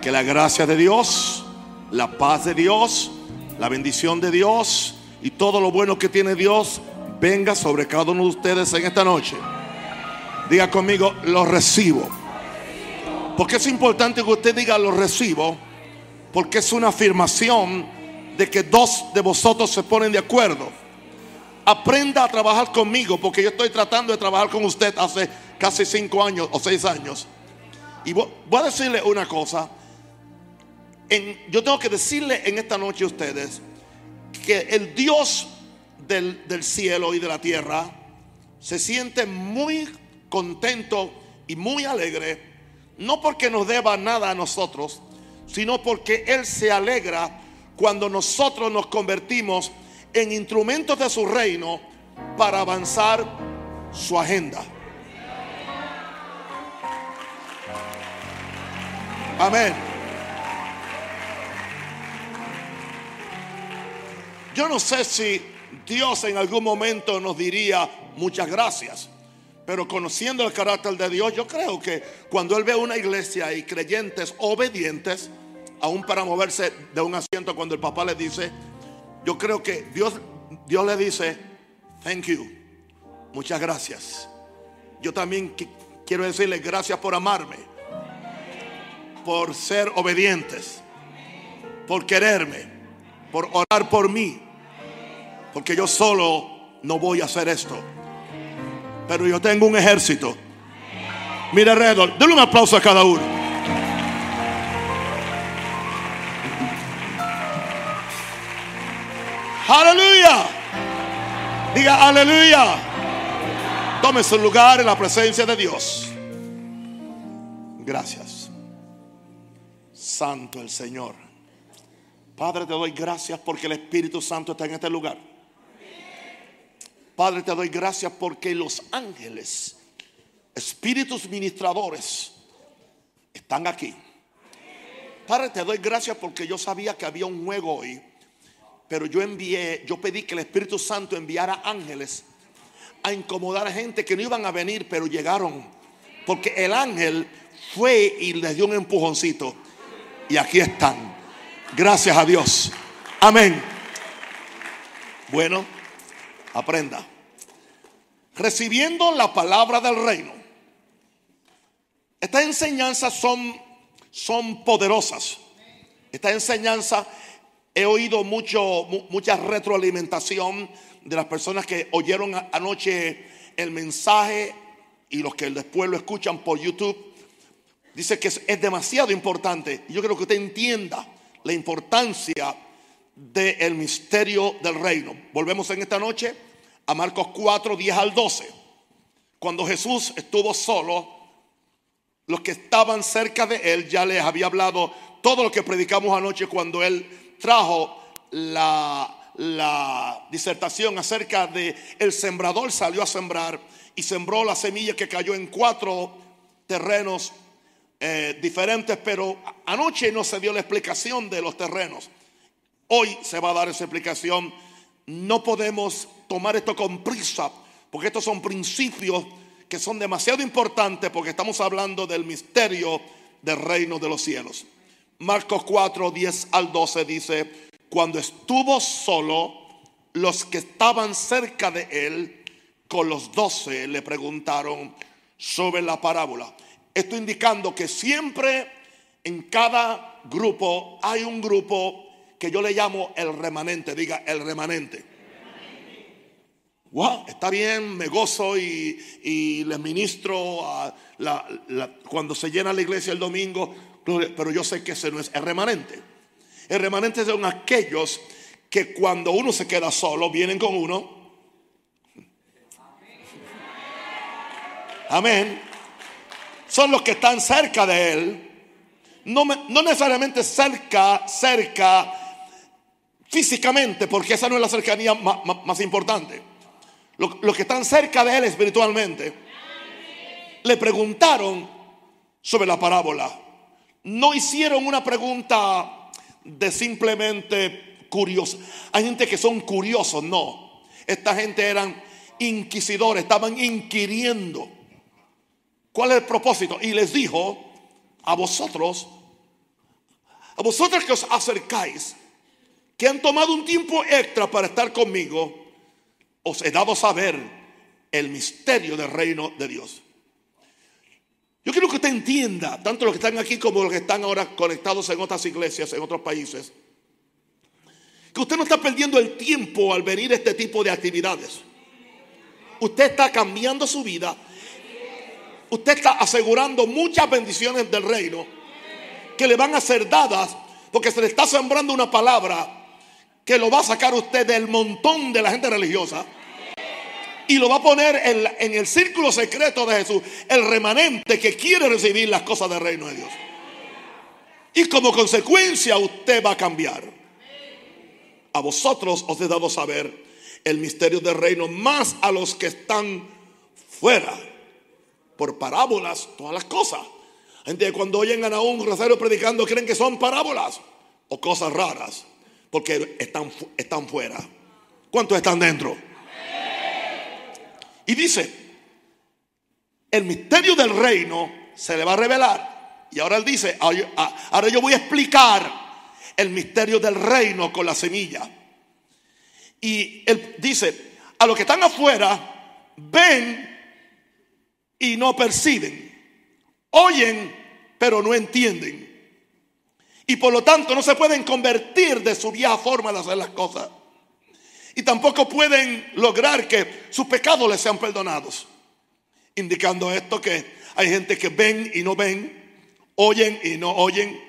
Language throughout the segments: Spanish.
Que la gracia de Dios, la paz de Dios, la bendición de Dios y todo lo bueno que tiene Dios venga sobre cada uno de ustedes en esta noche. Diga conmigo, lo recibo. Porque es importante que usted diga lo recibo, porque es una afirmación de que dos de vosotros se ponen de acuerdo. Aprenda a trabajar conmigo, porque yo estoy tratando de trabajar con usted hace casi cinco años o seis años. Y voy a decirle una cosa. yo tengo que decirle en esta noche a ustedes que el Dios del, cielo y de la tierra se siente muy contento y muy alegre, no porque nos deba nada a nosotros, sino porque Él se alegra cuando nosotros nos convertimos en instrumentos de su reino para avanzar su agenda. Amén. Yo no sé si Dios en algún momento nos diría muchas gracias. Pero conociendo el carácter de Dios, yo creo que cuando Él ve una iglesia y creyentes obedientes, aún para moverse de un asiento cuando el papá le dice, yo creo que Dios, Dios le dice, thank you, muchas gracias. Yo también quiero decirle gracias por amarme por ser obedientes, por quererme, por orar por mí. Porque yo solo no voy a hacer esto. Pero yo tengo un ejército. Mira alrededor, denle un aplauso a cada uno. Aleluya. Diga aleluya. Tome su lugar en la presencia de Dios. Gracias. Santo el Señor. Padre, te doy gracias porque el Espíritu Santo está en este lugar. Padre, te doy gracias porque los ángeles, espíritus ministradores, están aquí. Padre, te doy gracias porque yo sabía que había un juego hoy, pero yo envié, yo pedí que el Espíritu Santo enviara ángeles a incomodar a gente que no iban a venir, pero llegaron. Porque el ángel fue y les dio un empujoncito y aquí están. Gracias a Dios. Amén. Bueno, aprenda. Recibiendo la palabra del reino. Estas enseñanzas son, son poderosas. Esta enseñanza he oído mucho, mucha retroalimentación de las personas que oyeron anoche el mensaje y los que después lo escuchan por YouTube Dice que es, demasiado importante. Y yo creo que usted entienda la importancia del misterio del reino. Volvemos en esta noche a Marcos 4, 10 al 12. Cuando Jesús estuvo solo, los que estaban cerca de él ya les había hablado todo lo que predicamos anoche cuando él trajo la, la disertación acerca de el sembrador salió a sembrar y sembró la semilla que cayó en cuatro terrenos eh, diferentes, pero anoche no se dio la explicación de los terrenos. Hoy se va a dar esa explicación. No podemos tomar esto con prisa, porque estos son principios que son demasiado importantes, porque estamos hablando del misterio del reino de los cielos. Marcos 4, 10 al 12 dice, cuando estuvo solo, los que estaban cerca de él, con los doce, le preguntaron sobre la parábola. Esto indicando que siempre en cada grupo hay un grupo que yo le llamo el remanente, diga el remanente. Wow, está bien, me gozo y, les ministro cuando se llena la iglesia el domingo, pero yo sé que ese no es el remanente. El remanente son aquellos que cuando uno se queda solo, vienen con uno. Amén son los que están cerca de Él. No, no necesariamente cerca, cerca físicamente, porque esa no es la cercanía más, importante. Los, que están cerca de Él espiritualmente le preguntaron sobre la parábola. No hicieron una pregunta de simplemente curioso. Hay gente que son curiosos, no. Esta gente eran inquisidores, estaban inquiriendo. ¿Cuál es el propósito? Y les dijo, a vosotros, a vosotros que os acercáis, que han tomado un tiempo extra para estar conmigo, os he dado saber el misterio del reino de Dios. Yo quiero que usted entienda, tanto los que están aquí como los que están ahora conectados en otras iglesias, en otros países, que usted no está perdiendo el tiempo al venir a este tipo de actividades. Usted está cambiando su vida. Usted está asegurando muchas bendiciones del reino que le van a ser dadas porque se le está sembrando una palabra que lo va a sacar usted del montón de la gente religiosa y lo va a poner en, el círculo secreto de Jesús, el remanente que quiere recibir las cosas del reino de Dios. Y como consecuencia usted va a cambiar. A vosotros os he dado saber el misterio del reino, más a los que están fuera, por parábolas, todas las cosas. Gente cuando oyen a un Rosario predicando creen que son parábolas o cosas raras, porque están, están fuera. ¿Cuántos están dentro? Y dice, el misterio del reino se le va a revelar. Y ahora él dice, ahora yo voy a explicar el misterio del reino con la semilla. Y él dice, a los que están afuera, ven y no perciben. Oyen, pero no entienden. Y por lo tanto no se pueden convertir de su vieja forma de hacer las cosas. Y tampoco pueden lograr que sus pecados les sean perdonados. Indicando esto que hay gente que ven y no ven, oyen y no oyen,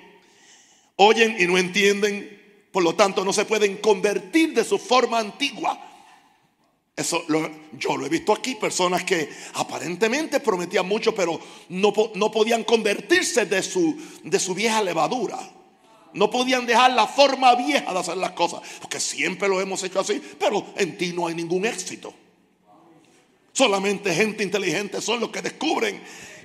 oyen y no entienden, por lo tanto no se pueden convertir de su forma antigua. Eso yo lo he visto aquí, personas que aparentemente prometían mucho, pero no, no podían convertirse de su, de su vieja levadura. No podían dejar la forma vieja de hacer las cosas, porque siempre lo hemos hecho así, pero en ti no hay ningún éxito. Solamente gente inteligente son los que descubren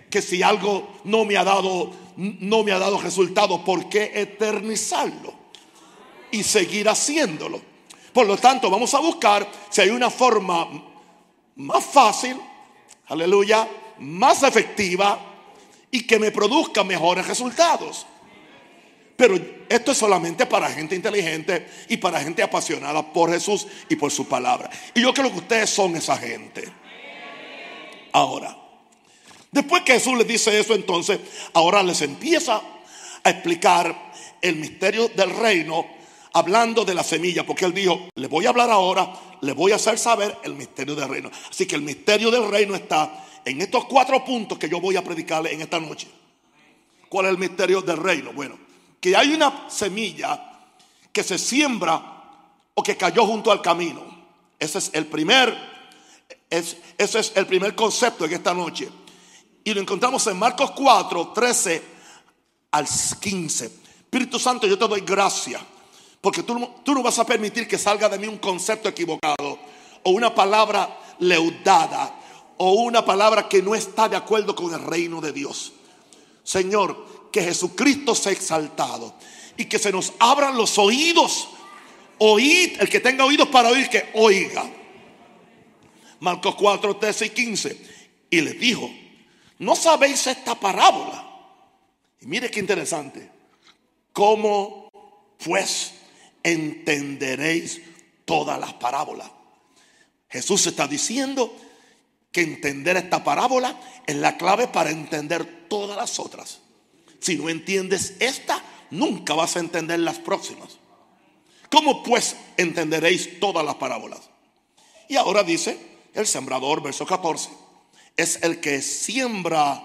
que si algo no me ha dado no me ha dado resultado, ¿por qué eternizarlo? Y seguir haciéndolo. Por lo tanto, vamos a buscar si hay una forma más fácil, aleluya, más efectiva y que me produzca mejores resultados. Pero esto es solamente para gente inteligente y para gente apasionada por Jesús y por su palabra. Y yo creo que ustedes son esa gente. Ahora, después que Jesús les dice eso, entonces, ahora les empieza a explicar el misterio del reino hablando de la semilla, porque él dijo, le voy a hablar ahora, le voy a hacer saber el misterio del reino. Así que el misterio del reino está en estos cuatro puntos que yo voy a predicarle en esta noche. ¿Cuál es el misterio del reino? Bueno, que hay una semilla que se siembra o que cayó junto al camino. Ese es el primer, ese es el primer concepto en esta noche. Y lo encontramos en Marcos 4, 13 al 15. Espíritu Santo, yo te doy gracias. Porque tú, tú no vas a permitir que salga de mí un concepto equivocado o una palabra leudada o una palabra que no está de acuerdo con el reino de Dios. Señor, que Jesucristo sea exaltado y que se nos abran los oídos. Oíd, el que tenga oídos para oír, que oiga. Marcos 4, 13 y 15. Y les dijo, ¿no sabéis esta parábola? Y mire qué interesante. ¿Cómo pues entenderéis todas las parábolas? Jesús está diciendo que entender esta parábola es la clave para entender todas las otras. Si no entiendes esta, nunca vas a entender las próximas. ¿Cómo pues entenderéis todas las parábolas? Y ahora dice el sembrador, verso 14, es el que siembra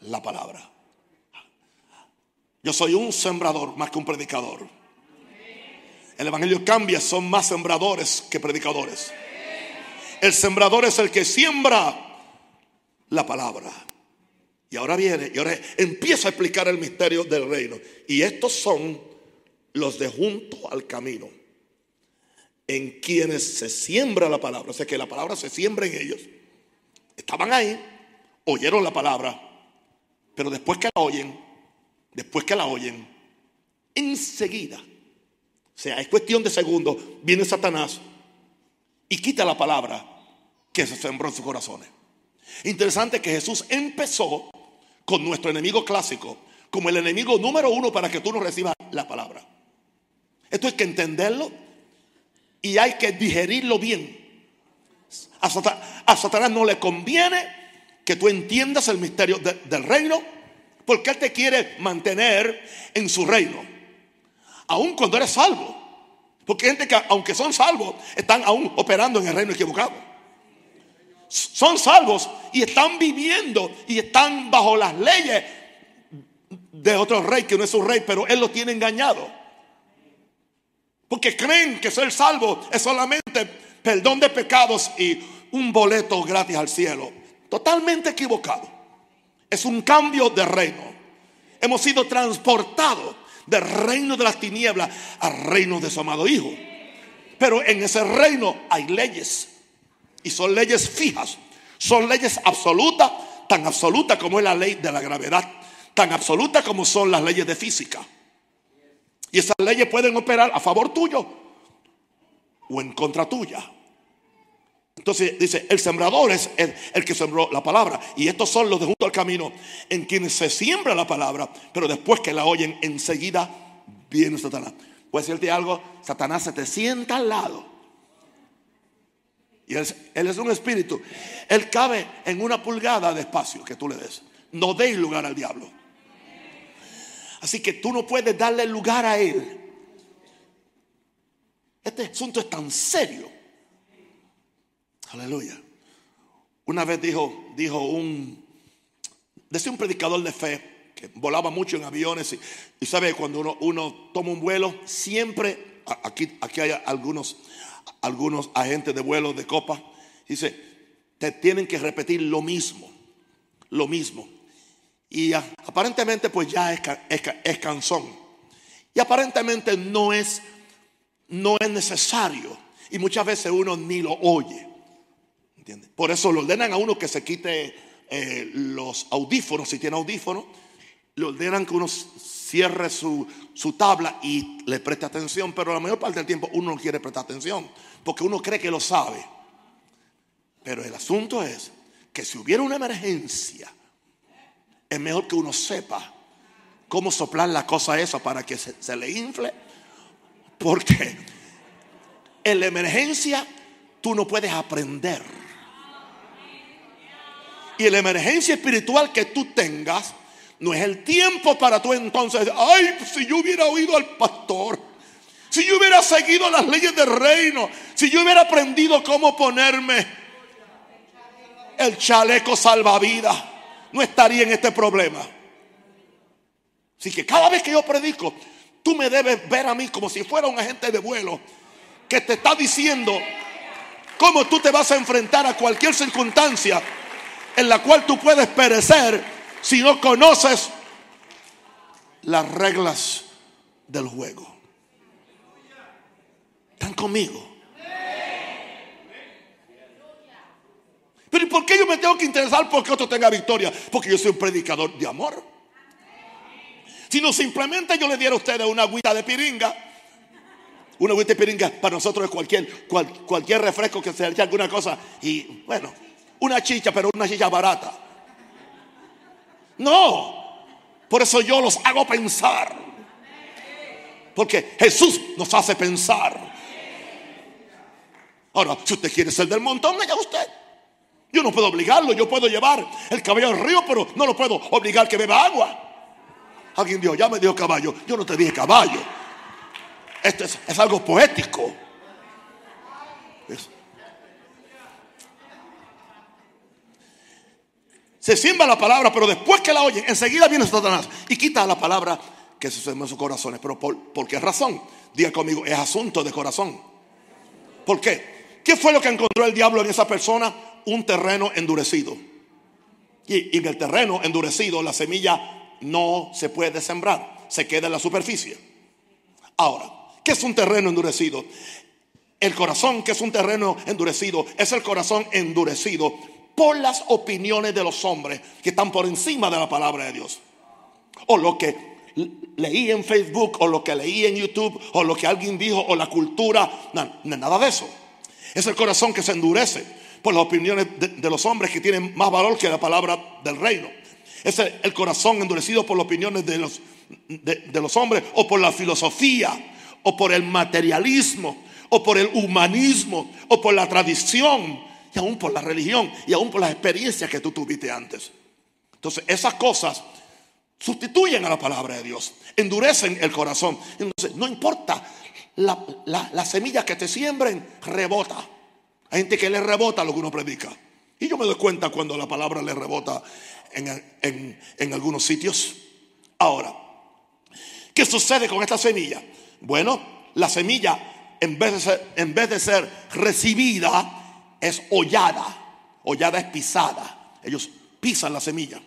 la palabra. Yo soy un sembrador más que un predicador. El Evangelio cambia, son más sembradores que predicadores. El sembrador es el que siembra la palabra. Y ahora viene, y ahora empieza a explicar el misterio del reino. Y estos son los de junto al camino, en quienes se siembra la palabra. O sea que la palabra se siembra en ellos. Estaban ahí, oyeron la palabra, pero después que la oyen, después que la oyen, enseguida, o sea, es cuestión de segundos, viene Satanás y quita la palabra que se sembró en sus corazones. Interesante que Jesús empezó con nuestro enemigo clásico, como el enemigo número uno para que tú no recibas la palabra. Esto hay que entenderlo y hay que digerirlo bien. A, Satanás no le conviene que tú entiendas el misterio del reino porque Él te quiere mantener en su reino, aun cuando eres salvo. Porque hay gente que aunque son salvos, están aún operando en el reino equivocado. Son salvos y están viviendo y están bajo las leyes de otro rey que no es su rey, pero Él lo tiene engañado. Porque creen que ser salvo es solamente perdón de pecados y un boleto gratis al cielo. Totalmente equivocado. Es un cambio de reino. Hemos sido transportados del reino de las tinieblas al reino de su amado Hijo. Pero en ese reino hay leyes. Y son leyes fijas. Son leyes absolutas, tan absolutas como es la ley de la gravedad. Tan absolutas como son las leyes de física. Y esas leyes pueden operar a favor tuyo o en contra tuya. Entonces dice, el sembrador es el, que sembró la palabra. Y estos son los de junto al camino en quienes se siembra la palabra, pero después que la oyen, enseguida viene Satanás. Puedes decirte algo, Satanás se te sienta al lado. Y él, él, es un espíritu. Él cabe en una pulgada de espacio que tú le des. No deis lugar al diablo. Así que tú no puedes darle lugar a él. Este asunto es tan serio Aleluya. Una vez dijo, dijo un, decía un predicador de fe que volaba mucho en aviones y, sabe cuando uno, uno, toma un vuelo, siempre, aquí, aquí hay algunos, algunos agentes de vuelo de copa, dice, te tienen que repetir lo mismo, lo mismo. Y aparentemente pues ya es, es, es cansón. Y aparentemente no es, no es necesario. Y muchas veces uno ni lo oye. Por eso le ordenan a uno que se quite eh, los audífonos, si tiene audífonos, le ordenan que uno cierre su, su, tabla y le preste atención, pero la mayor parte del tiempo uno no quiere prestar atención, porque uno cree que lo sabe. Pero el asunto es que si hubiera una emergencia, es mejor que uno sepa cómo soplar la cosa esa para que se, se le infle, porque en la emergencia tú no puedes aprender y la emergencia espiritual que tú tengas, no es el tiempo para tú entonces, ay, si yo hubiera oído al pastor, si yo hubiera seguido las leyes del reino, si yo hubiera aprendido cómo ponerme el chaleco salvavidas, no estaría en este problema. Así que cada vez que yo predico, tú me debes ver a mí como si fuera un agente de vuelo que te está diciendo cómo tú te vas a enfrentar a cualquier circunstancia en la cual tú puedes perecer si no conoces las reglas del juego. ¿Están conmigo? Pero ¿y por qué yo me tengo que interesar porque otro tenga victoria? Porque yo soy un predicador de amor. Si no simplemente yo le diera a ustedes una agüita de piringa, una agüita de piringa para nosotros es cualquier, cualquier refresco que se eche alguna cosa y bueno, una chicha, pero una chicha barata. No, por eso yo los hago pensar. Porque Jesús nos hace pensar. Ahora, si usted quiere ser del montón, allá usted. Yo no puedo obligarlo, yo puedo llevar el caballo al río, pero no lo puedo obligar que beba agua. Alguien dijo, ya me dio caballo. Yo no te dije caballo. Esto es, es algo poético. Se siembra la palabra, pero después que la oyen, enseguida viene Satanás y quita la palabra que se en sus corazones. Pero por, qué razón? Diga conmigo, es asunto de corazón. ¿Por qué? ¿Qué fue lo que encontró el diablo en esa persona? Un terreno endurecido. Y, y en el terreno endurecido la semilla no se puede sembrar, se queda en la superficie. Ahora, ¿qué es un terreno endurecido? El corazón, que es un terreno endurecido, es el corazón endurecido por las opiniones de los hombres que están por encima de la palabra de Dios. O lo que leí en Facebook, o lo que leí en YouTube, o lo que alguien dijo, o la cultura. nada de eso. Es el corazón que se endurece por las opiniones de, los hombres que tienen más valor que la palabra del reino. Es el corazón endurecido por las opiniones de los, de, los hombres o por la filosofía o por el materialismo o por el humanismo o por la tradición y aún por la religión y aún por las experiencias que tú tuviste antes. Entonces esas cosas sustituyen a la palabra de Dios, endurecen el corazón. Entonces no importa la, semilla que te siembren, rebota. Hay gente que le rebota lo que uno predica. Y yo me doy cuenta cuando la palabra le rebota en, algunos sitios. Ahora, ¿qué sucede con esta semilla? Bueno, la semilla, en vez de ser, en vez de ser recibida, es hollada. Hollada es pisada. Ellos pisan la semilla.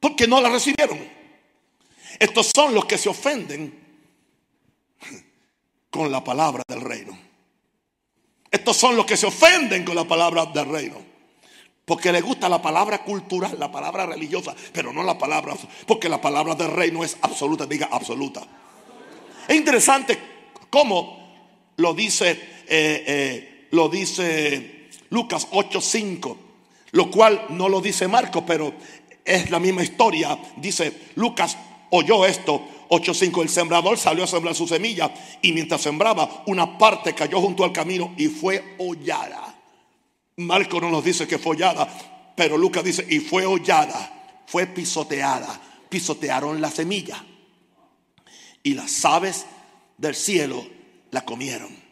Porque no la recibieron. Estos son los que se ofenden con la palabra del reino. Estos son los que se ofenden con la palabra del reino. Porque les gusta la palabra cultural, la palabra religiosa, pero no la palabra, porque la palabra del reino es absoluta, diga absoluta. Es interesante cómo lo dice, eh, eh, lo dice Lucas 8:5, lo cual no lo dice Marcos, pero es la misma historia. Dice Lucas oyó esto 8.5, el sembrador salió a sembrar su semilla y mientras sembraba, una parte cayó junto al camino y fue hollada. Marco no nos dice que fue hollada, pero Lucas dice, y fue hollada, fue pisoteada, pisotearon la semilla. Y las aves del cielo la comieron.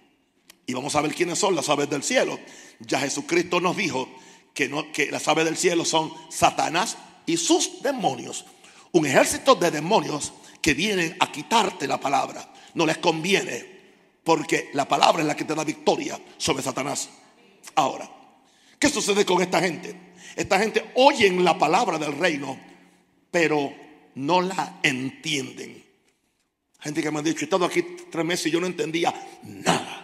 Y vamos a ver quiénes son las aves del cielo. Ya Jesucristo nos dijo que, no, que las aves del cielo son Satanás y sus demonios. Un ejército de demonios que vienen a quitarte la palabra. No les conviene porque la palabra es la que te da victoria sobre Satanás. Ahora, ¿qué sucede con esta gente? Esta gente oyen la palabra del reino, pero no la entienden. Gente que me ha dicho, he estado aquí tres meses y yo no entendía nada.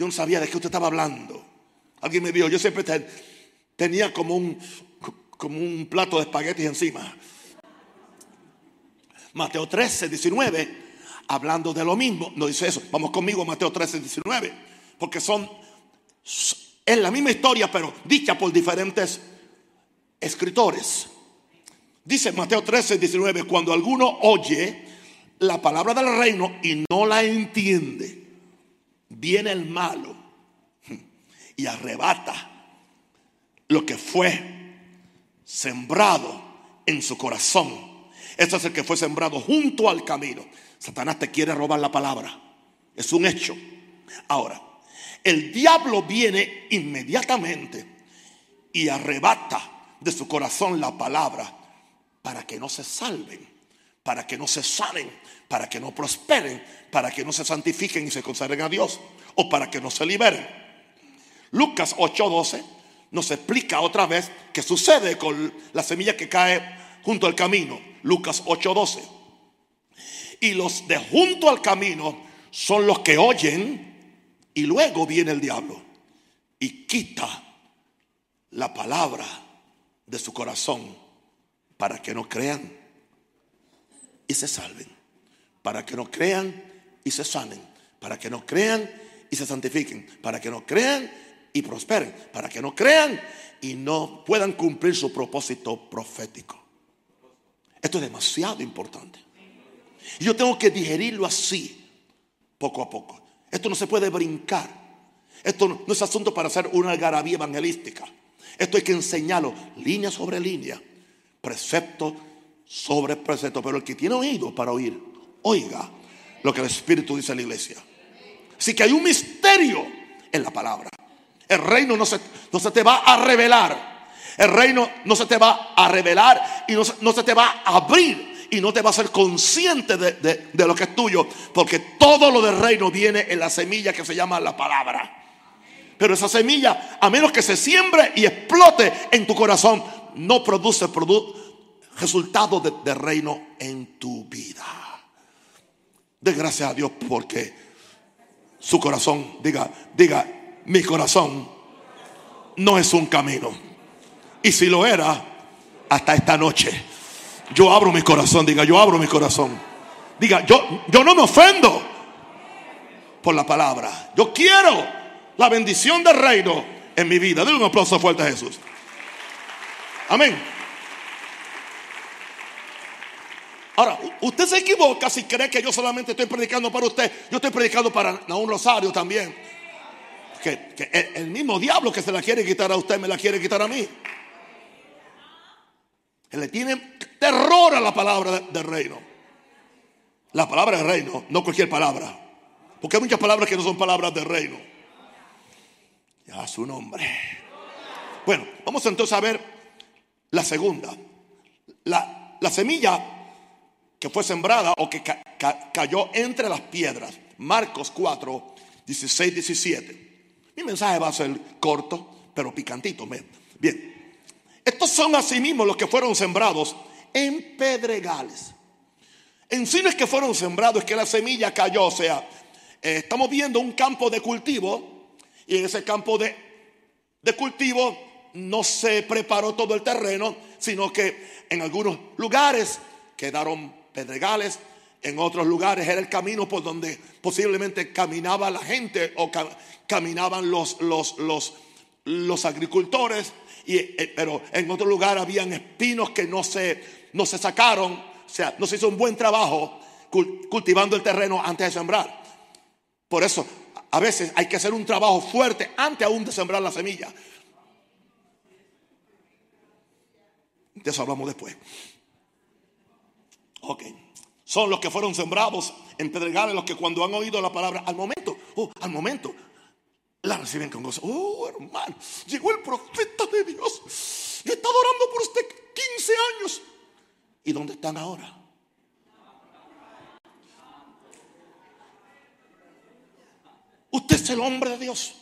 Yo no sabía de qué usted estaba hablando. Alguien me dijo, yo siempre tenía como un, plato de espaguetis encima. Mateo 13, 19, hablando de lo mismo, no dice eso. Vamos conmigo, Mateo 13, 19, porque son, es la misma historia, pero dicha por diferentes escritores. Dice Mateo 13, 19, cuando alguno oye la palabra del reino y no la entiende, viene el malo y arrebata lo que fue sembrado en su corazón este es el que fue sembrado junto al camino. Satanás te quiere robar la palabra. Es un hecho. Ahora, el diablo viene inmediatamente y arrebata de su corazón la palabra para que no se salven, para que no se sanen, para que no prosperen, para que no se santifiquen y se consagren a Dios o para que no se liberen. Lucas 8:12 nos explica otra vez qué sucede con la semilla que cae junto al camino. Lucas 8:12. Y los de junto al camino son los que oyen y luego viene el diablo y quita la palabra de su corazón para que no crean y se salven, para que no crean y se sanen, para que no crean y se santifiquen, para que no crean y prosperen, para que no crean y no puedan cumplir su propósito profético. Esto es demasiado importante. Y yo tengo que digerirlo así, poco a poco. Esto no se puede brincar. Esto no, es asunto para hacer una algarabía evangelística. Esto hay que enseñarlo línea sobre línea, precepto sobre precepto. Pero el que tiene oído para oír, oiga lo que el Espíritu dice a la iglesia. Así que hay un misterio en la palabra. El reino no se, no se te va a revelar el reino no se te va a revelar y no, se te va a abrir y no te va a ser consciente de, lo que es tuyo, porque todo lo del reino viene en la semilla que se llama la palabra. Pero esa semilla, a menos que se siembre y explote en tu corazón, no produce resultados de, de, reino en tu vida. De gracias a Dios porque su corazón, diga, diga, mi corazón no es un camino. Y si lo era, hasta esta noche. Yo abro mi corazón, diga, yo abro mi corazón. Diga, yo, yo no me ofendo por la palabra. Yo quiero la bendición del reino en mi vida. Denle un aplauso fuerte a Jesús. Amén. Ahora, usted se equivoca si cree que yo solamente estoy predicando para usted. Yo estoy predicando para un Rosario también. Que, el mismo diablo que se la quiere quitar a usted me la quiere quitar a mí. Él le tiene terror a la palabra del reino. La palabra del reino, no cualquier palabra. Porque hay muchas palabras que no son palabras del reino. Ya su nombre. Bueno, vamos entonces a ver la segunda. La, la semilla que fue sembrada o que cayó entre las piedras. Marcos 4, 16, 17. Mi mensaje va a ser corto, pero picantito. Bien. Estos son asimismo los que fueron sembrados en pedregales. En sí que fueron sembrados, es que la semilla cayó. O sea, eh, estamos viendo un campo de cultivo y en ese campo de, de cultivo no se preparó todo el terreno, sino que en algunos lugares quedaron pedregales, en otros lugares era el camino por donde posiblemente caminaba la gente o caminaban los, los, los, los agricultores, y, eh, pero en otro lugar habían espinos que no se, no se sacaron, o sea, no se hizo un buen trabajo cultivando el terreno antes de sembrar. Por eso, a veces hay que hacer un trabajo fuerte antes aún de sembrar la semilla. De eso hablamos después. Ok. Son los que fueron sembrados en pedregales, los que cuando han oído la palabra, al momento, oh, al momento, la reciben con gozo. Oh, hermano, llegó el profeta de Dios. Yo he estado orando por usted 15 años. ¿Y dónde están ahora? Usted es el hombre de Dios.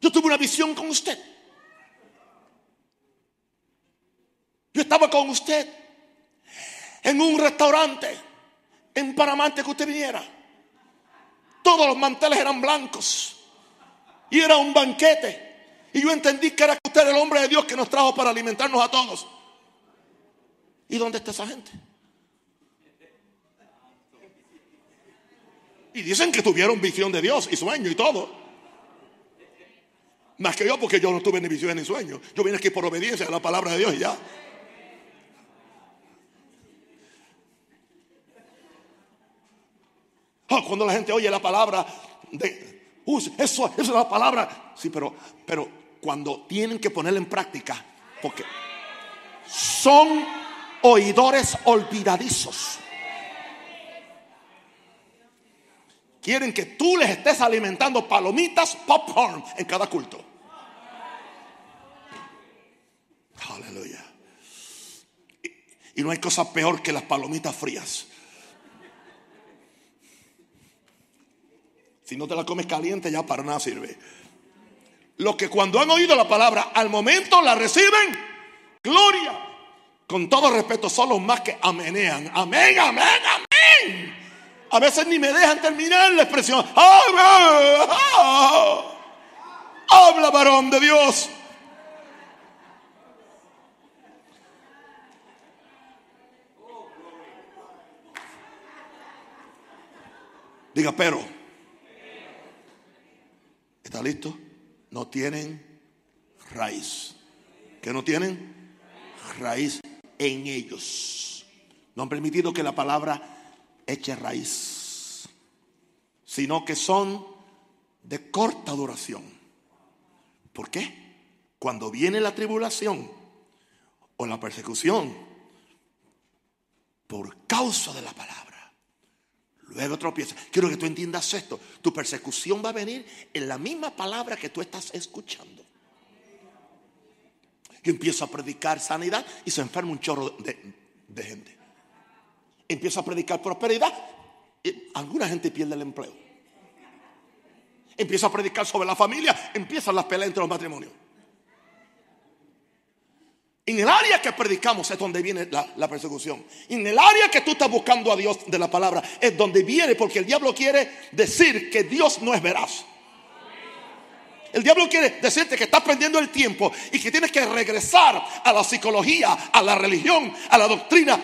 Yo tuve una visión con usted. Yo estaba con usted en un restaurante en Panamá que usted viniera. Todos los manteles eran blancos y era un banquete. Y yo entendí que era usted el hombre de Dios que nos trajo para alimentarnos a todos. ¿Y dónde está esa gente? Y dicen que tuvieron visión de Dios y sueño y todo. Más que yo, porque yo no tuve ni visión ni sueño. Yo vine aquí por obediencia a la palabra de Dios y ya. Oh, cuando la gente oye la palabra de, eso, es la palabra. Sí, pero, pero cuando tienen que ponerla en práctica, porque son oidores olvidadizos. Quieren que tú les estés alimentando palomitas, popcorn en cada culto. Aleluya. Y no hay cosa peor que las palomitas frías. Si no te la comes caliente, ya para nada sirve. Los que cuando han oído la palabra, al momento la reciben, gloria. Con todo respeto, son los más que amenean. Amén, amén, amén. A veces ni me dejan terminar la expresión. Habla, varón de Dios. Diga, pero. ¿Está listo? No tienen raíz. ¿Qué no tienen? Raíz en ellos. No han permitido que la palabra eche raíz, sino que son de corta duración. ¿Por qué? Cuando viene la tribulación o la persecución por causa de la palabra Luego tropieza. Quiero que tú entiendas esto. Tu persecución va a venir en la misma palabra que tú estás escuchando. Yo empiezo a predicar sanidad y se enferma un chorro de, gente. Empiezo a predicar prosperidad y alguna gente pierde el empleo. Empiezo a predicar sobre la familia, empiezan las peleas entre los matrimonios. En el área que predicamos es donde viene la, persecución. En el área que tú estás buscando a Dios de la palabra es donde viene porque el diablo quiere decir que Dios no es veraz. El diablo quiere decirte que estás perdiendo el tiempo y que tienes que regresar a la psicología, a la religión, a la doctrina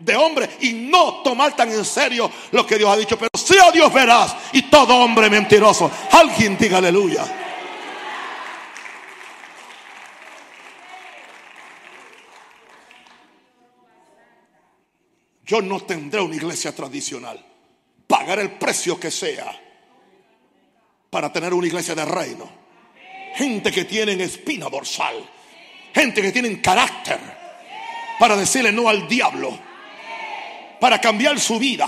de hombre y no tomar tan en serio lo que Dios ha dicho. Pero sea Dios veraz y todo hombre mentiroso. Alguien diga aleluya. Yo no tendré una iglesia tradicional. Pagaré el precio que sea para tener una iglesia de reino. Gente que tienen espina dorsal. Gente que tienen carácter para decirle no al diablo. Para cambiar su vida.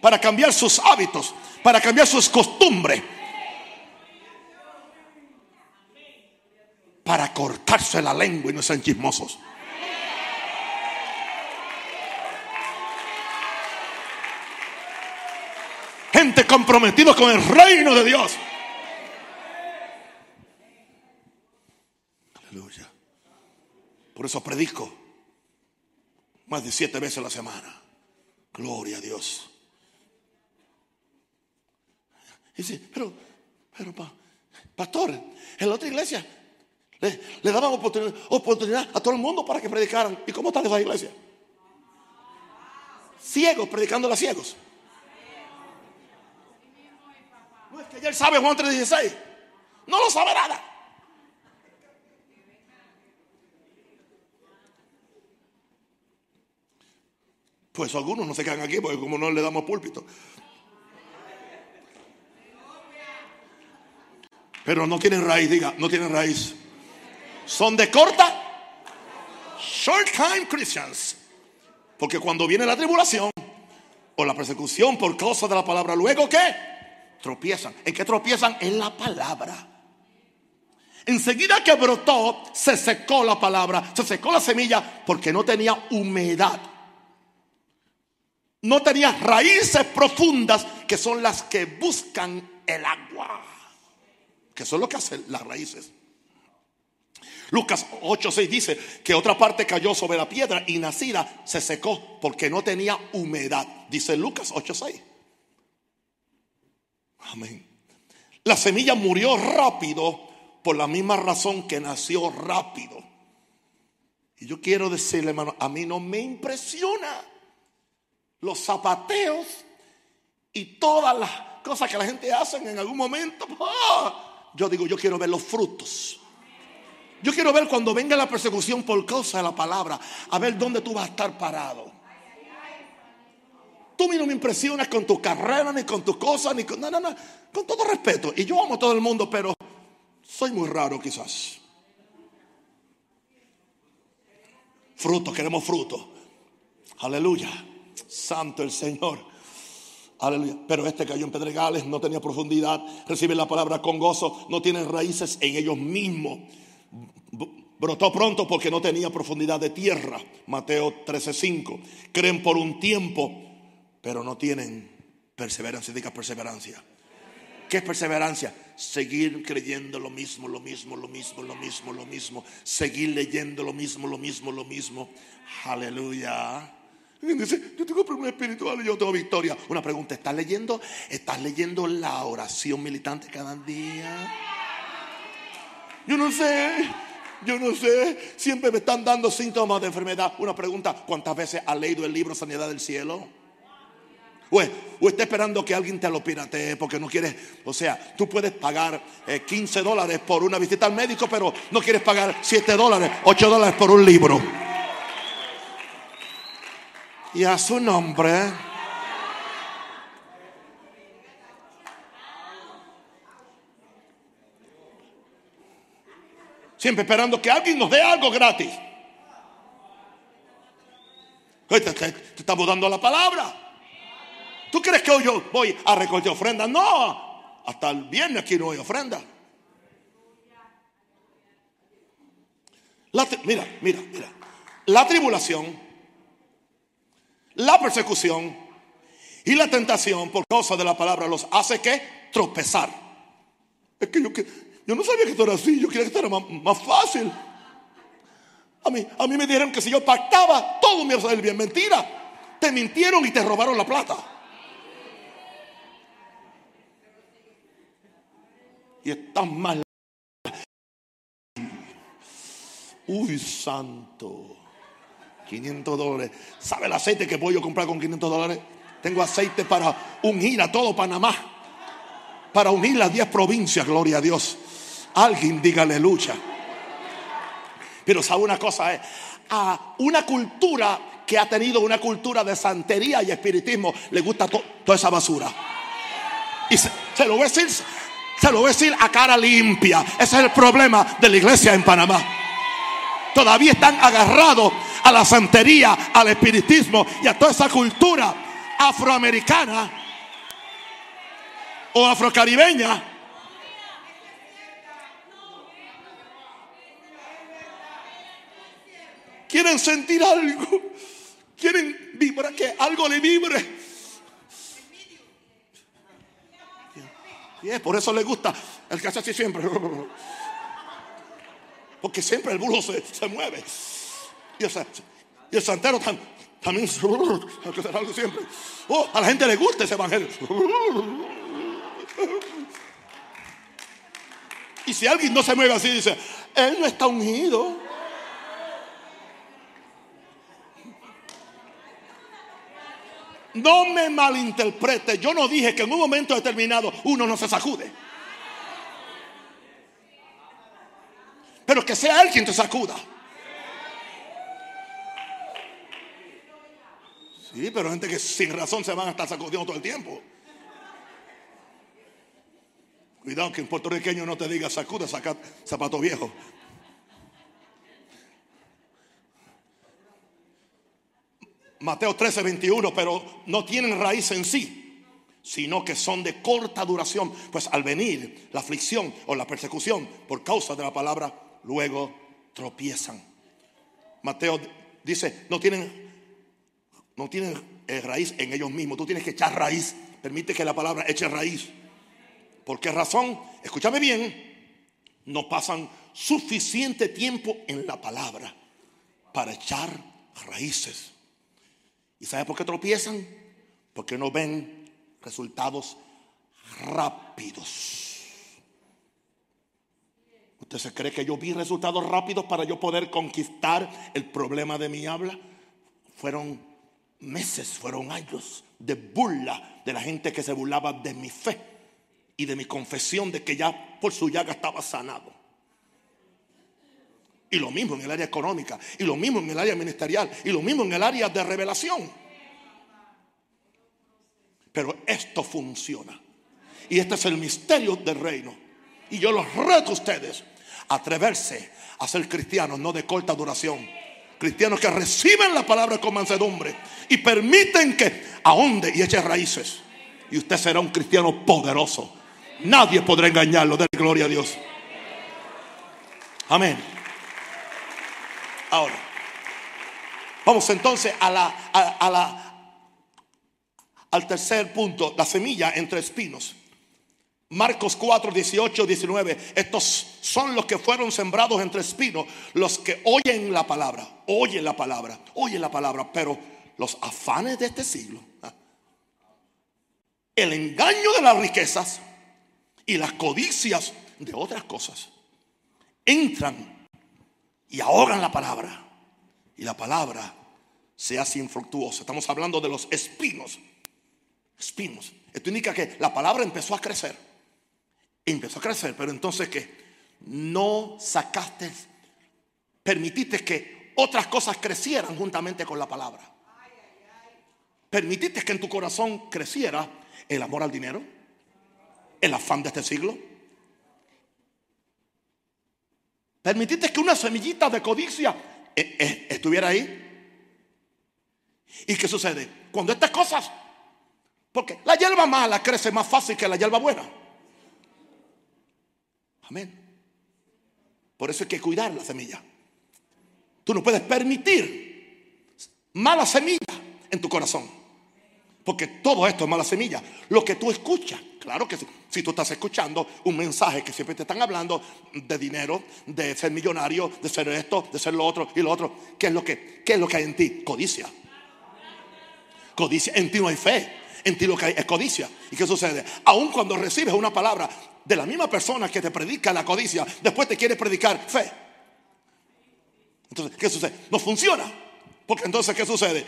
Para cambiar sus hábitos. Para cambiar sus costumbres. Para cortarse la lengua y no sean chismosos. Gente comprometida con el reino de Dios. Aleluya. Por eso predico más de siete veces a la semana. Gloria a Dios. Dice, pero, pero, pastor, en la otra iglesia le, daban oportunidad, oportunidad, a todo el mundo para que predicaran. ¿Y cómo está esa iglesia? Ciegos predicando a ciegos. Él sabe Juan 3:16. No lo sabe nada. Pues algunos no se quedan aquí porque como no le damos púlpito. Pero no tienen raíz, diga, no tienen raíz. Son de corta, short time Christians. Porque cuando viene la tribulación o la persecución por causa de la palabra, luego qué? Tropiezan. ¿En qué tropiezan? En la palabra. Enseguida que brotó, se secó la palabra, se secó la semilla porque no tenía humedad no tenía raíces profundas que son las que buscan el agua. Que son lo que hacen las raíces. Lucas 8:6 dice que otra parte cayó sobre la piedra y nacida se secó porque no tenía humedad. Dice Lucas 8:6. Amén. La semilla murió rápido por la misma razón que nació rápido. Y yo quiero decirle, hermano, a mí no me impresiona los zapateos y todas las cosas que la gente hace en algún momento. ¡ah! Yo digo, yo quiero ver los frutos. Yo quiero ver cuando venga la persecución por causa de la palabra, a ver dónde tú vas a estar parado. Tú no me impresionas con tu carrera, ni con tus cosas, ni con. No, no, no. Con todo respeto. Y yo amo a todo el mundo, pero soy muy raro quizás. Fruto, queremos fruto. Aleluya. Santo el Señor. Aleluya. Pero este cayó en pedregales, no tenía profundidad, recibe la palabra con gozo, no tiene raíces en ellos mismos. Brotó pronto porque no tenía profundidad de tierra. Mateo 13:5. Creen por un tiempo, pero no tienen perseverancia. Diga perseverancia. ¿Qué es perseverancia? Seguir creyendo lo mismo, lo mismo, lo mismo, lo mismo, lo mismo. Seguir leyendo lo mismo, lo mismo, lo mismo. Aleluya. Dice, yo tengo problemas espirituales, yo tengo victoria. Una pregunta, ¿estás leyendo? ¿Estás leyendo la oración militante cada día? Yo no sé, yo no sé. Siempre me están dando síntomas de enfermedad. Una pregunta, ¿cuántas veces has leído el libro Sanidad del Cielo? O, está esperando que alguien te lo piratee porque no quieres, o sea, tú puedes pagar 15 eh, dólares por una visita al médico, pero no quieres pagar 7 dólares, 8 dólares por un libro y a su nombre. Siempre esperando que alguien nos dé algo gratis. Te, te, estamos dando la palabra. ¿Tú crees que hoy yo voy a recoger ofrenda? No. Hasta el viernes aquí no hay ofrenda. mira, mira, mira. La tribulación la persecución y la tentación por causa de la palabra los hace que tropezar. Es que yo, yo no sabía que esto era así, yo quería que esto era más, fácil. A mí, a mí me dijeron que si yo pactaba, todo me iba a salir bien. Mentira. Te mintieron y te robaron la plata. Y estás mal. Uy, santo. 500 dólares. ¿Sabe el aceite que voy a comprar con 500 dólares? Tengo aceite para unir a todo Panamá. Para unir las 10 provincias, gloria a Dios. Alguien diga aleluya. Pero sabe una cosa, eh, a una cultura que ha tenido una cultura de santería y espiritismo le gusta toda esa basura. Y se, lo voy a decir, se lo voy a decir a cara limpia. Ese es el problema de la iglesia en Panamá. Todavía están agarrados a la santería, al espiritismo y a toda esa cultura afroamericana o afrocaribeña. Quieren sentir algo. Quieren vibrar, que algo le vibre. Y por eso le gusta el que hace así siempre. Porque siempre el burro se, se mueve. Y el, y el santero también siempre. Oh, a la gente le gusta ese evangelio. Y si alguien no se mueve así, dice, él no está ungido. No me malinterprete. Yo no dije que en un momento determinado uno no se sacude. Pero que sea él quien te sacuda. Sí, pero gente que sin razón se van a estar sacudiendo todo el tiempo. Cuidado que en puertorriqueño no te diga sacuda, saca zapato viejo. Mateo 13, 21, pero no tienen raíz en sí, sino que son de corta duración, pues al venir la aflicción o la persecución por causa de la palabra, luego tropiezan. Mateo dice, no tienen, no tienen eh, raíz en ellos mismos, tú tienes que echar raíz, permite que la palabra eche raíz. ¿Por qué razón? Escúchame bien, no pasan suficiente tiempo en la palabra para echar raíces. ¿Y sabe por qué tropiezan? Porque no ven resultados rápidos. ¿Usted se cree que yo vi resultados rápidos para yo poder conquistar el problema de mi habla? Fueron meses, fueron años de burla de la gente que se burlaba de mi fe y de mi confesión de que ya por su llaga estaba sanado. Y lo mismo en el área económica, y lo mismo en el área ministerial, y lo mismo en el área de revelación. Pero esto funciona. Y este es el misterio del reino. Y yo los reto a ustedes a atreverse a ser cristianos, no de corta duración. Cristianos que reciben la palabra con mansedumbre y permiten que ahonde y eche raíces. Y usted será un cristiano poderoso. Nadie podrá engañarlo. De gloria a Dios. Amén. Ahora, vamos entonces a la, al tercer punto, la semilla entre espinos. Marcos 4, 18, 19. Estos son los que fueron sembrados entre espinos, los que oyen la palabra, oyen la palabra, oyen la palabra, pero los afanes de este siglo, ¿ah? el engaño de las riquezas y las codicias de otras cosas, entran y ahogan la palabra. Y la palabra se hace infructuosa. Estamos hablando de los espinos. Espinos. Esto indica que la palabra empezó a crecer. Empezó a crecer, pero entonces que no sacaste, permitiste que otras cosas crecieran juntamente con la palabra. Permitiste que en tu corazón creciera el amor al dinero, el afán de este siglo, Permitiste que una semillita de codicia eh, eh, estuviera ahí. ¿Y qué sucede? Cuando estas cosas, porque la hierba mala crece más fácil que la hierba buena. Amén. Por eso hay que cuidar la semilla. Tú no puedes permitir mala semilla en tu corazón. Porque todo esto es mala semilla. Lo que tú escuchas, claro que sí. Si tú estás escuchando un mensaje que siempre te están hablando de dinero, de ser millonario, de ser esto, de ser lo otro y lo otro, ¿qué es lo que, qué es lo que hay en ti? Codicia. Codicia. En ti no hay fe. En ti lo que hay es codicia. ¿Y qué sucede? Aun cuando recibes una palabra de la misma persona que te predica la codicia, después te quiere predicar fe. Entonces, ¿qué sucede? No funciona. Porque entonces, ¿qué sucede?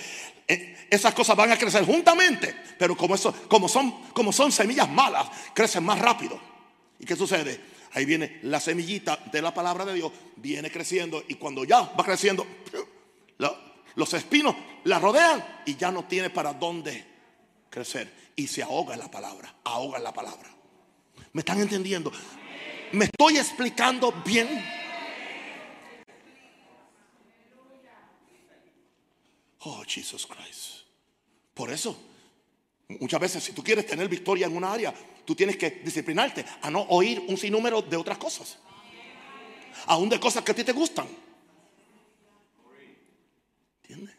Eh, esas cosas van a crecer juntamente, pero como, son semillas malas, crecen más rápido. ¿Y qué sucede? Ahí viene la semillita de la palabra de Dios, viene creciendo y cuando ya va creciendo, Los espinos la rodean y ya no tiene para dónde crecer. Y se ahoga en la palabra, ahoga en la palabra. ¿Me están entendiendo? ¿Me estoy explicando bien? Oh, Jesus Christ. Por eso, muchas veces si tú quieres tener victoria en una área, tú tienes que disciplinarte a no oír un sinnúmero de otras cosas. Aún de cosas que a ti te gustan. ¿Entiendes?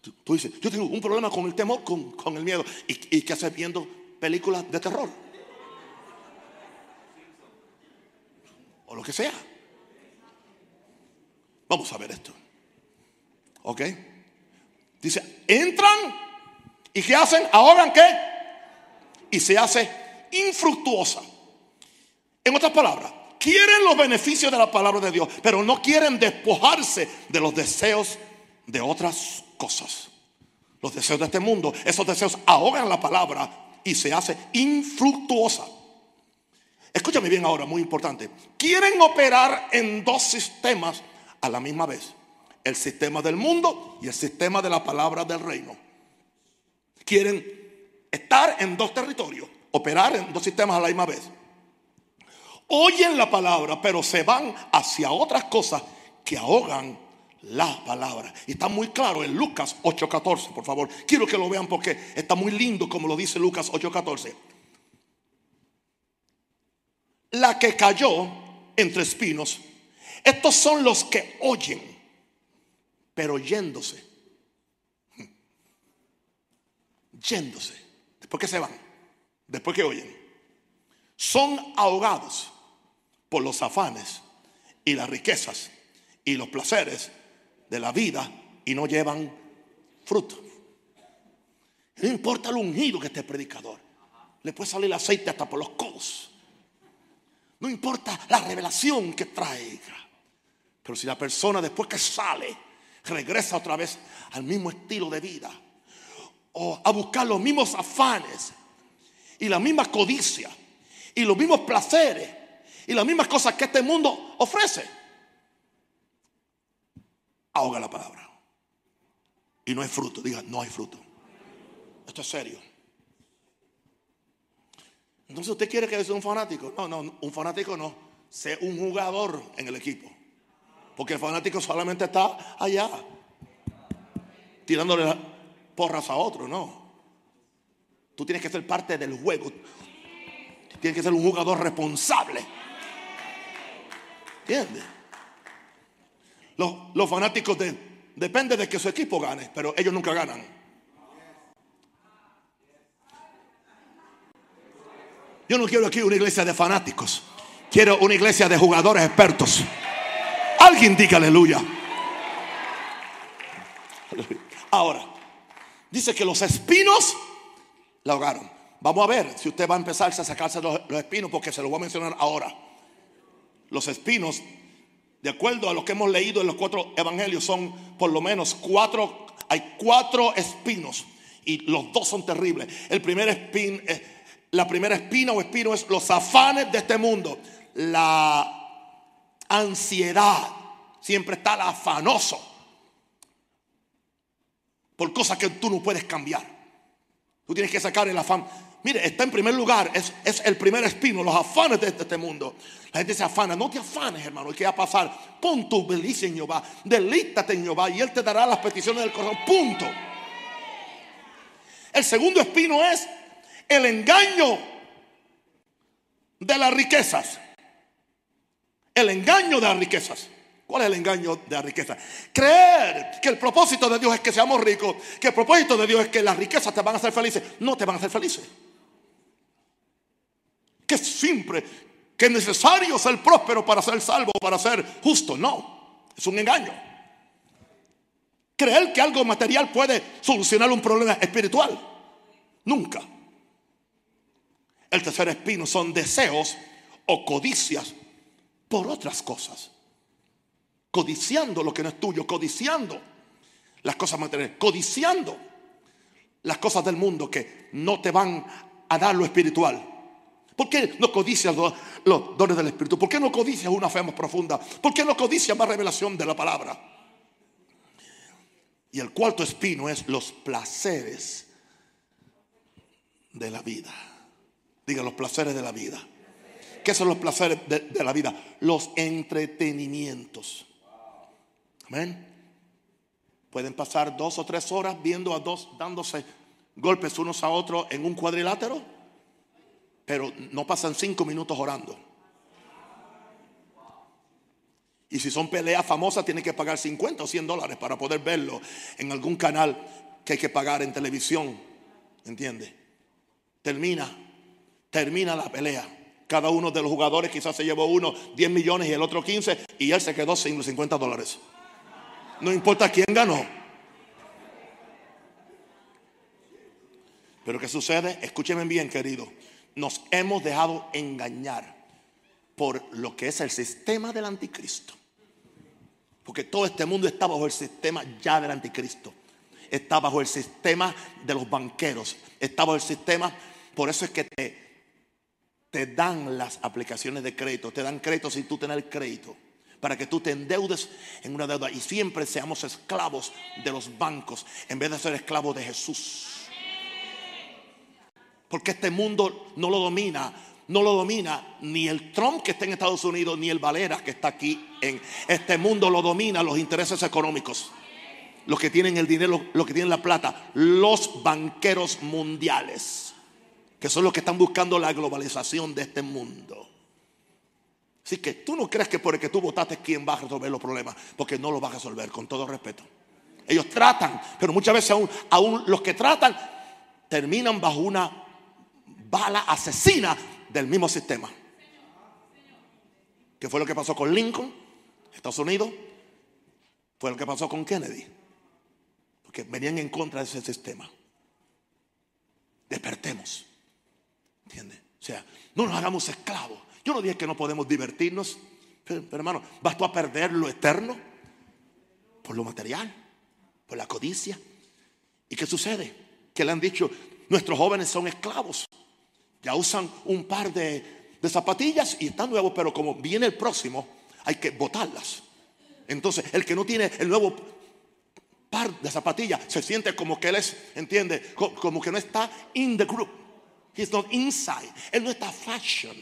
tú, dices, yo tengo un problema con el temor, con, el miedo. ¿Y, ¿Y qué haces viendo películas de terror? O lo que sea. Vamos a ver esto. ¿Ok? Dice, entran y ¿qué hacen? ¿Ahogan qué? Y se hace infructuosa. En otras palabras, quieren los beneficios de la palabra de Dios, pero no quieren despojarse de los deseos de otras cosas. Los deseos de este mundo, esos deseos ahogan la palabra y se hace infructuosa. Escúchame bien ahora, muy importante. Quieren operar en dos sistemas a la misma vez el sistema del mundo y el sistema de la palabra del reino. Quieren estar en dos territorios, operar en dos sistemas a la misma vez. Oyen la palabra, pero se van hacia otras cosas que ahogan la palabra. Y está muy claro en Lucas 8:14, por favor. Quiero que lo vean porque está muy lindo como lo dice Lucas 8:14. La que cayó entre espinos, estos son los que oyen pero yéndose. Yéndose. ¿Después que se van? Después que oyen. Son ahogados por los afanes y las riquezas y los placeres de la vida y no llevan fruto. No importa el ungido que esté predicador. Le puede salir el aceite hasta por los codos. No importa la revelación que traiga. Pero si la persona después que sale regresa otra vez al mismo estilo de vida. O a buscar los mismos afanes y la misma codicia y los mismos placeres y las mismas cosas que este mundo ofrece. Ahoga la palabra. Y no hay fruto. Diga, no hay fruto. Esto es serio. Entonces usted quiere que sea un fanático. No, no, un fanático no. Sea un jugador en el equipo. Porque el fanático solamente está allá, tirándole porras a otro, no. Tú tienes que ser parte del juego. Tienes que ser un jugador responsable. ¿Entiendes? Los, fanáticos de, depende de que su equipo gane, pero ellos nunca ganan. Yo no quiero aquí una iglesia de fanáticos. Quiero una iglesia de jugadores expertos. Alguien diga aleluya. Ahora, dice que los espinos la ahogaron. Vamos a ver si usted va a empezarse a sacarse los, espinos porque se los voy a mencionar ahora. Los espinos, de acuerdo a lo que hemos leído en los cuatro evangelios, son por lo menos cuatro, hay cuatro espinos y los dos son terribles. El primer espín, eh, la primera espina o espino es los afanes de este mundo, la ansiedad, siempre está afanoso por cosas que tú no puedes cambiar. Tú tienes que sacar el afán. Mire, está en primer lugar, es, el primer espino, los afanes de este, mundo. La gente se afana, no te afanes, hermano, ¿qué va a pasar? Pon tu belicia en Jehová, delítate en Jehová y Él te dará las peticiones del corazón. Punto. El segundo espino es el engaño de las riquezas. El engaño de las riquezas. ¿Cuál es el engaño de la riqueza? Creer que el propósito de Dios es que seamos ricos, que el propósito de Dios es que las riquezas te van a hacer felices. No te van a hacer felices. Que siempre, que es necesario ser próspero para ser salvo, para ser justo. No, es un engaño. Creer que algo material puede solucionar un problema espiritual. Nunca. El tercer espino son deseos o codicias por otras cosas. Codiciando lo que no es tuyo, codiciando las cosas materiales, codiciando las cosas del mundo que no te van a dar lo espiritual. ¿Por qué no codicias los, dones del Espíritu? ¿Por qué no codicias una fe más profunda? ¿Por qué no codicias más revelación de la palabra? Y el cuarto espino es los placeres de la vida. Diga los placeres de la vida. ¿Qué son los placeres de, la vida? Los entretenimientos. Amén. Pueden pasar dos o tres horas viendo a dos dándose golpes unos a otros en un cuadrilátero, pero no pasan cinco minutos orando. Y si son peleas famosas, tienen que pagar 50 o 100 dólares para poder verlo en algún canal que hay que pagar en televisión. ¿Entiende? Termina, termina la pelea. Cada uno de los jugadores quizás se llevó uno 10 millones y el otro 15 y él se quedó sin los 50 dólares. No importa quién ganó. Pero ¿qué sucede? Escúchenme bien, querido. Nos hemos dejado engañar por lo que es el sistema del anticristo. Porque todo este mundo está bajo el sistema ya del anticristo. Está bajo el sistema de los banqueros. Está bajo el sistema. Por eso es que te, te dan las aplicaciones de crédito. Te dan crédito si tú tienes el crédito. Para que tú te endeudes en una deuda. Y siempre seamos esclavos de los bancos. En vez de ser esclavos de Jesús. Porque este mundo no lo domina no lo domina ni el Trump que está en Estados Unidos, ni el Valera que está aquí en este mundo lo domina los intereses económicos. Los que tienen el dinero, los que tienen la plata, los banqueros mundiales, que son los que están buscando la globalización de este mundo. Así que tú no crees que por el que tú votaste quien va a resolver los problemas, porque no lo va a resolver, con todo respeto. Ellos tratan, pero muchas veces aún, aún los que tratan terminan bajo una bala asesina del mismo sistema. ¿Qué fue lo que pasó con Lincoln, Estados Unidos? Fue lo que pasó con Kennedy. Porque venían en contra de ese sistema. Despertemos. O sea, no nos hagamos esclavos. Yo no dije que no podemos divertirnos. Pero, hermano, ¿vas a perder lo eterno? Por lo material, por la codicia. ¿Y qué sucede? Que le han dicho, nuestros jóvenes son esclavos. Ya usan un par de, zapatillas y están nuevos, pero como viene el próximo, hay que botarlas. Entonces, el que no tiene el nuevo par de zapatillas se siente como que él es, entiende, como que no está in the group. He's not inside. Él no está fashion.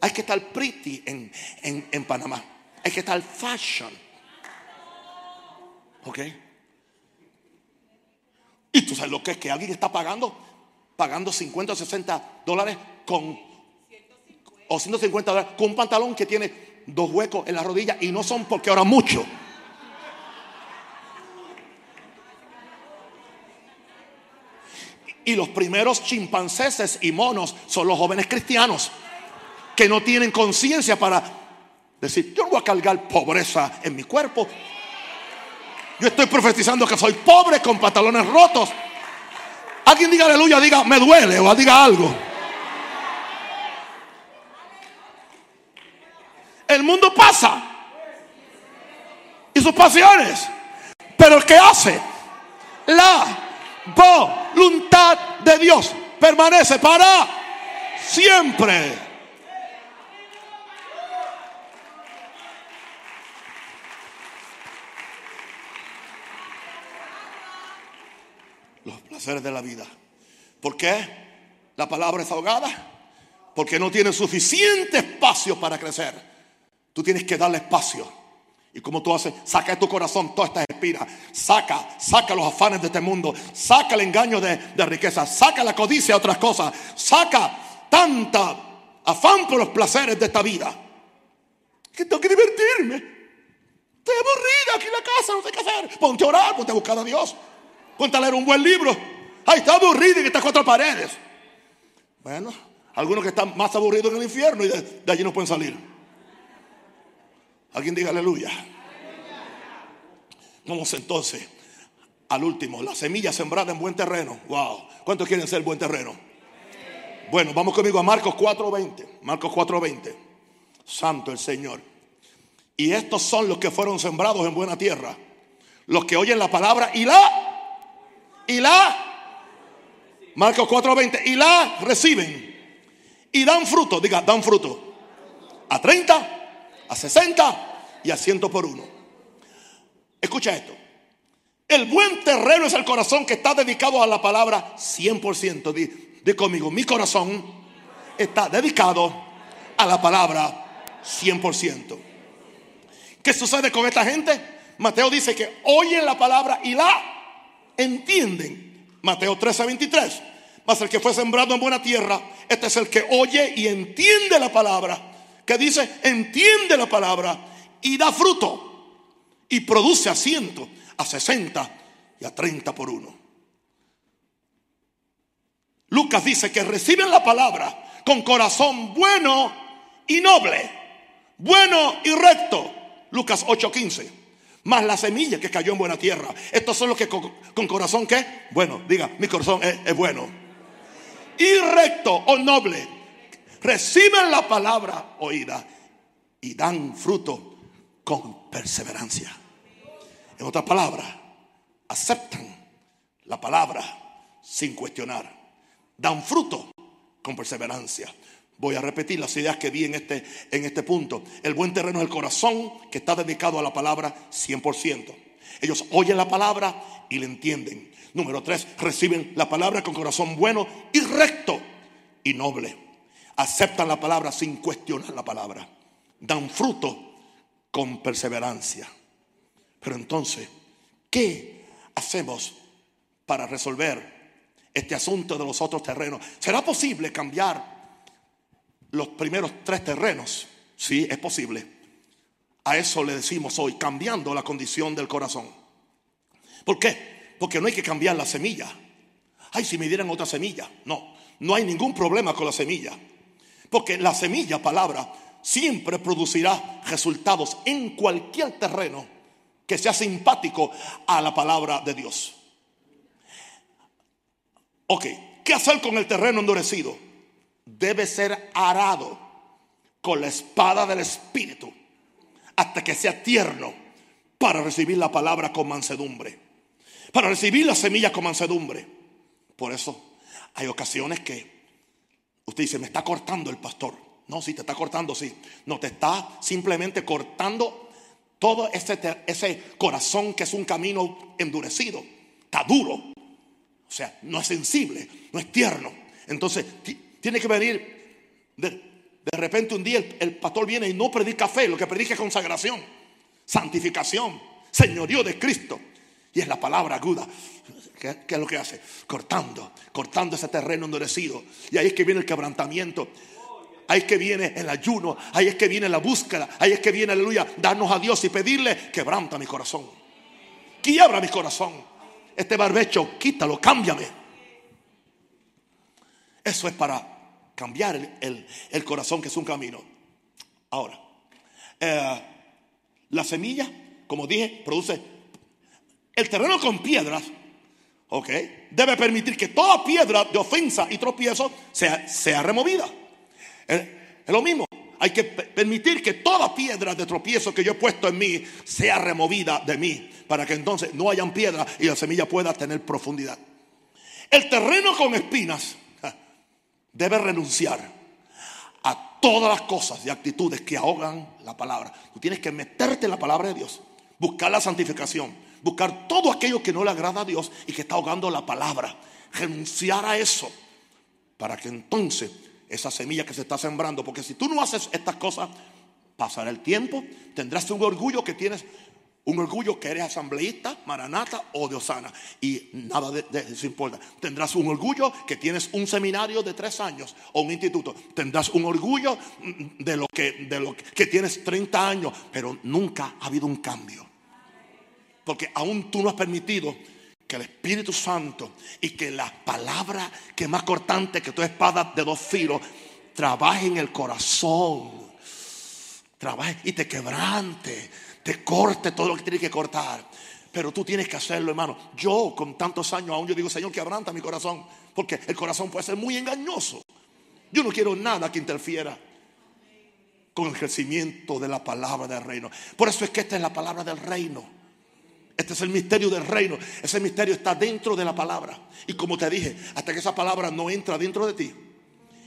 Hay que estar pretty en, en, en Panamá. Hay que estar fashion. ¿Ok? Y tú sabes lo que es que alguien está pagando pagando 50 o 60 dólares con o 150 dólares con un pantalón que tiene dos huecos en la rodilla y no son porque ahora mucho. Y los primeros chimpancéses y monos son los jóvenes cristianos que no tienen conciencia para decir, yo no voy a cargar pobreza en mi cuerpo. Yo estoy profetizando que soy pobre con pantalones rotos. Alguien diga aleluya, diga me duele o diga algo. El mundo pasa y sus pasiones, pero que hace la voluntad de Dios permanece para siempre. los placeres de la vida. ¿Por qué? La palabra es ahogada. Porque no tiene suficiente espacio para crecer. Tú tienes que darle espacio. Y como tú haces, saca de tu corazón todas estas espinas. Saca, saca los afanes de este mundo. Saca el engaño de, de riqueza. Saca la codicia de otras cosas. Saca tanta afán por los placeres de esta vida. Que tengo que divertirme. Estoy aburrida aquí en la casa, no sé qué hacer. Ponte a orar, ponte a buscar a Dios. Ponte a leer un buen libro. Ay, está aburrido en estas cuatro paredes. Bueno, algunos que están más aburridos en el infierno y de, allí no pueden salir. Alguien diga aleluya. Vamos entonces al último, la semilla sembrada en buen terreno. Wow. ¿Cuántos quieren ser buen terreno? Bueno, vamos conmigo a Marcos 4:20. Marcos 4:20. Santo el Señor. Y estos son los que fueron sembrados en buena tierra. Los que oyen la palabra y la y la, Marcos 4:20, y la reciben. Y dan fruto, diga, dan fruto. A 30, a 60 y a 100 por uno. Escucha esto. El buen terreno es el corazón que está dedicado a la palabra 100%. Di, di conmigo, mi corazón está dedicado a la palabra 100%. ¿Qué sucede con esta gente? Mateo dice que oyen la palabra y la entienden. Mateo 13, 23. Mas el que fue sembrado en buena tierra, este es el que oye y entiende la palabra. Que dice, entiende la palabra y da fruto. Y produce a ciento, a sesenta y a treinta por uno. Lucas dice que reciben la palabra con corazón bueno y noble, bueno y recto. Lucas 8:15. Más la semilla que cayó en buena tierra. Estos son los que con, corazón que, bueno, diga, mi corazón es bueno y recto o noble reciben la palabra oída y dan fruto con perseverancia. En otras palabras, aceptan la palabra sin cuestionar. Dan fruto con perseverancia. Voy a repetir las ideas que vi en este, en este punto. El buen terreno es el corazón que está dedicado a la palabra 100%. Ellos oyen la palabra y le entienden. Número tres, reciben la palabra con corazón bueno y recto y noble. Aceptan la palabra sin cuestionar la palabra. Dan fruto con perseverancia. Pero entonces, ¿qué hacemos para resolver este asunto de los otros terrenos? ¿Será posible cambiar los primeros tres terrenos? Sí, es posible. A eso le decimos hoy, cambiando la condición del corazón. ¿Por qué? Porque no hay que cambiar la semilla. Ay, si me dieran otra semilla. No, no hay ningún problema con la semilla. Porque la semilla, palabra, siempre producirá resultados en cualquier terreno que sea simpático a la palabra de Dios. Ok, ¿qué hacer con el terreno endurecido? Debe ser arado con la espada del Espíritu hasta que sea tierno para recibir la palabra con mansedumbre para recibir la semilla con mansedumbre. Por eso hay ocasiones que usted dice, me está cortando el pastor. No, sí, te está cortando, sí. No, te está simplemente cortando todo ese, ese corazón que es un camino endurecido. Está duro. O sea, no es sensible, no es tierno. Entonces, tiene que venir de, de repente un día el, el, pastor viene y no predica fe, lo que predica es consagración, santificación, señorío de Cristo. Y es la palabra aguda. ¿Qué, es lo que hace? Cortando, cortando ese terreno endurecido. Y ahí es que viene el quebrantamiento. Ahí es que viene el ayuno. Ahí es que viene la búsqueda. Ahí es que viene, aleluya, darnos a Dios y pedirle, quebranta mi corazón. Quiebra mi corazón. Este barbecho, quítalo, cámbiame. Eso es para cambiar el, corazón que es un camino. Ahora, eh, la semilla, como dije, produce el terreno con piedras, ok, debe permitir que toda piedra de ofensa y tropiezo sea, sea removida. Es, lo mismo. Hay que permitir que toda piedra de tropiezo que yo he puesto en mí sea removida de mí. Para que entonces no hayan piedra y la semilla pueda tener profundidad. El terreno con espinas debe renunciar a todas las cosas y actitudes que ahogan la palabra. Tú tienes que meterte en la palabra de Dios, buscar la santificación buscar todo aquello que no le agrada a Dios y que está ahogando la palabra. Renunciar a eso para que entonces esa semilla que se está sembrando, porque si tú no haces estas cosas, pasará el tiempo, tendrás un orgullo que tienes, un orgullo que eres asambleísta, maranata o de Osana, y nada de, eso importa. Tendrás un orgullo que tienes un seminario de tres años o un instituto. Tendrás un orgullo de lo que, de lo que tienes 30 años, pero nunca ha habido un cambio. Porque aún tú no has permitido que el Espíritu Santo y que la palabra que es más cortante que tu espada de dos filos trabaje en el corazón. Trabaje y te quebrante, te corte todo lo que tiene que cortar. Pero tú tienes que hacerlo, hermano. Yo con tantos años aún yo digo, Señor, quebranta mi corazón. Porque el corazón puede ser muy engañoso. Yo no quiero nada que interfiera con el crecimiento de la palabra del reino. Por eso es que esta es la palabra del reino. Este es el misterio del reino. Ese misterio está dentro de la palabra. Y como te dije, hasta que esa palabra no entra dentro de ti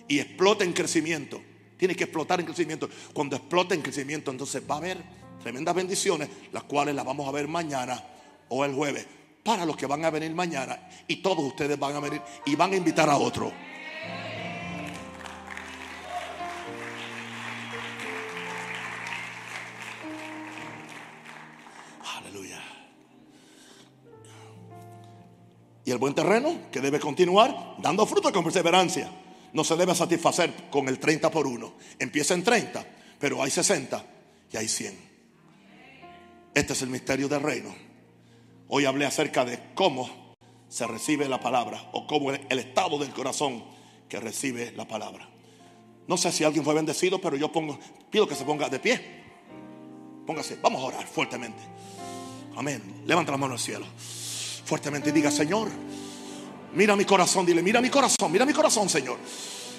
y explota en crecimiento, tiene que explotar en crecimiento. Cuando explota en crecimiento, entonces va a haber tremendas bendiciones, las cuales las vamos a ver mañana o el jueves. para los que van a venir mañana y todos ustedes van a venir y van a invitar a otro. Y el buen terreno que debe continuar dando fruto con perseverancia. No se debe satisfacer con el 30 por 1. Empieza en 30, pero hay 60 y hay 100. Este es el misterio del reino. Hoy hablé acerca de cómo se recibe la palabra o cómo el estado del corazón que recibe la palabra. No sé si alguien fue bendecido, pero yo pido que se ponga de pie. Póngase, vamos a orar fuertemente. Amén. Levanta la mano al cielo. Fuertemente diga, Señor, mira mi corazón, dile, mira mi corazón, mira mi corazón, Señor.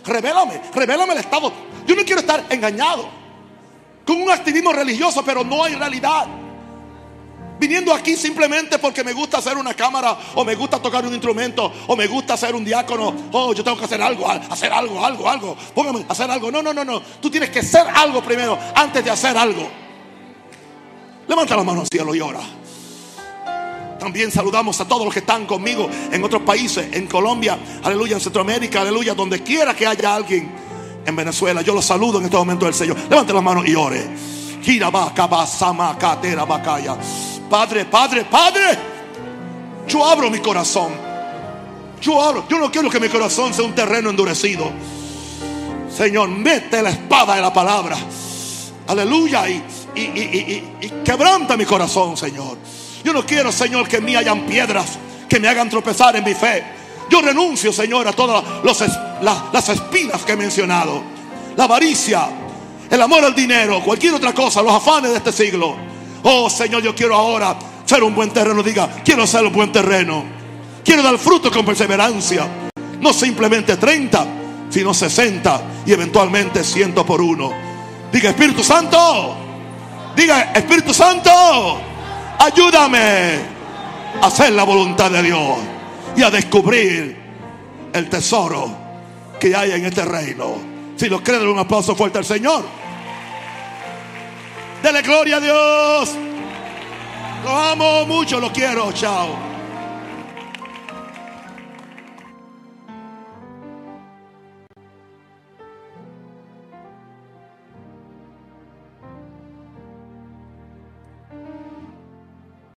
Revélame, revélame el estado. Yo no quiero estar engañado con un activismo religioso, pero no hay realidad viniendo aquí simplemente porque me gusta hacer una cámara o me gusta tocar un instrumento o me gusta ser un diácono. Oh, yo tengo que hacer algo, hacer algo, algo, algo. Póngame hacer algo. No, no, no, no. Tú tienes que ser algo primero antes de hacer algo. Levanta la mano al cielo y ora. También saludamos a todos los que están conmigo en otros países, en Colombia, aleluya, en Centroamérica, aleluya, donde quiera que haya alguien en Venezuela. Yo los saludo en este momento del Señor. Levante la mano y ore. Padre, Padre, Padre, yo abro mi corazón. Yo abro, yo no quiero que mi corazón sea un terreno endurecido. Señor, mete la espada de la palabra. Aleluya. Y, quebranta mi corazón, Señor. Yo no quiero, Señor, que en mí hayan piedras que me hagan tropezar en mi fe. Yo renuncio, Señor, a todas las espinas que he mencionado. La avaricia, el amor al dinero, cualquier otra cosa, los afanes de este siglo. Oh Señor, yo quiero ahora ser un buen terreno. Diga, quiero ser un buen terreno. Quiero dar fruto con perseverancia. No simplemente 30, sino 60 y eventualmente 100 por uno. Diga, Espíritu Santo. Diga, Espíritu Santo. Ayúdame a hacer la voluntad de Dios y a descubrir el tesoro que hay en este reino. Si lo creen, un aplauso fuerte al Señor. Dele gloria a Dios. Lo amo mucho, lo quiero. Chao.